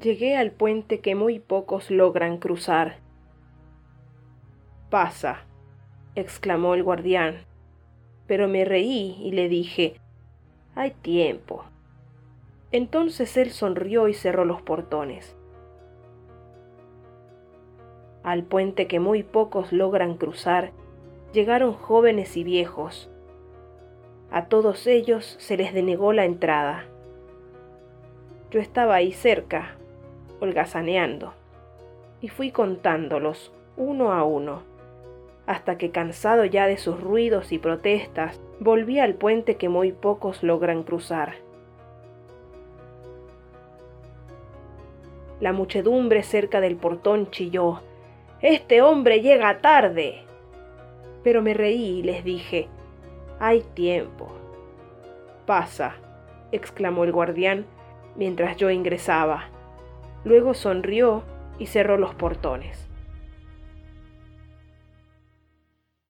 Llegué al puente que muy pocos logran cruzar. Pasa, exclamó el guardián, pero me reí y le dije, hay tiempo. Entonces él sonrió y cerró los portones. Al puente que muy pocos logran cruzar, llegaron jóvenes y viejos. A todos ellos se les denegó la entrada. Yo estaba ahí cerca, holgazaneando, y fui contándolos uno a uno, hasta que cansado ya de sus ruidos y protestas, volví al puente que muy pocos logran cruzar. La muchedumbre cerca del portón chilló, Este hombre llega tarde. Pero me reí y les dije, Hay tiempo. Pasa, exclamó el guardián mientras yo ingresaba. Luego sonrió y cerró los portones.